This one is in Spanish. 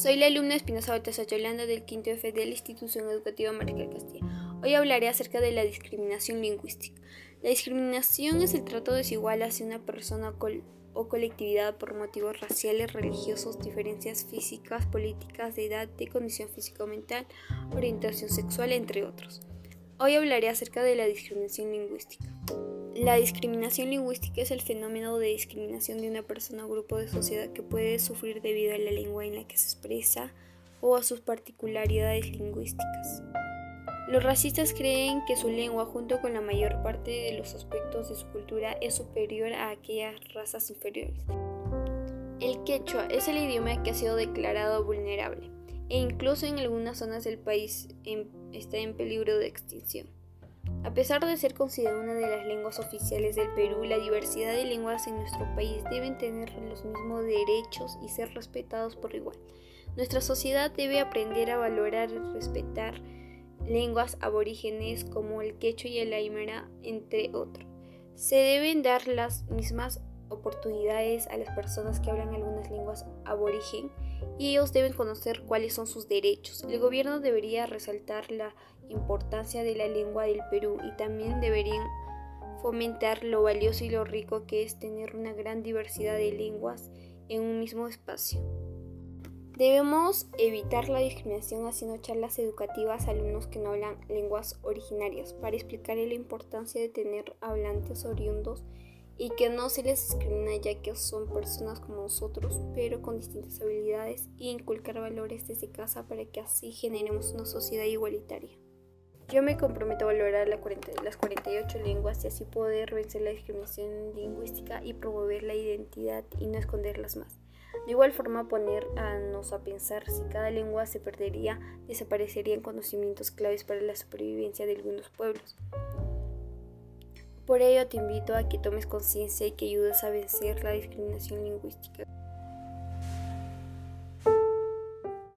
Soy la alumna Espinosa Baltasar Yolanda del quinto F de la institución educativa Maricel Castilla. Hoy hablaré acerca de la discriminación lingüística. La discriminación es el trato desigual hacia una persona o colectividad por motivos raciales, religiosos, diferencias físicas, políticas, de edad, de condición físico mental, orientación sexual, entre otros. Hoy hablaré acerca de la discriminación lingüística. La discriminación lingüística es el fenómeno de discriminación de una persona o grupo de sociedad que puede sufrir debido a la lengua en la que se expresa o a sus particularidades lingüísticas. Los racistas creen que su lengua, junto con la mayor parte de los aspectos de su cultura, es superior a aquellas razas inferiores. El quechua es el idioma que ha sido declarado vulnerable e incluso en algunas zonas del país está en peligro de extinción. A pesar de ser considerada una de las lenguas oficiales del Perú, la diversidad de lenguas en nuestro país deben tener los mismos derechos y ser respetados por igual. Nuestra sociedad debe aprender a valorar y respetar lenguas aborígenes como el quechua y el aymara, entre otros. Se deben dar las mismas oportunidades a las personas que hablan algunas lenguas aborigen y ellos deben conocer cuáles son sus derechos. El gobierno debería resaltar la importancia de la lengua del Perú y también deberían fomentar lo valioso y lo rico que es tener una gran diversidad de lenguas en un mismo espacio. Debemos evitar la discriminación haciendo charlas educativas a alumnos que no hablan lenguas originarias para explicarles la importancia de tener hablantes oriundos y que no se les discrimina ya que son personas como nosotros, pero con distintas habilidades y inculcar valores desde casa para que así generemos una sociedad igualitaria. Yo me comprometo a valorar las 48 lenguas y así poder vencer la discriminación lingüística y promover la identidad y no esconderlas más. De igual forma, ponernos a pensar si cada lengua se perdería, desaparecerían conocimientos claves para la supervivencia de algunos pueblos. Por ello te invito a que tomes conciencia y que ayudes a vencer la discriminación lingüística.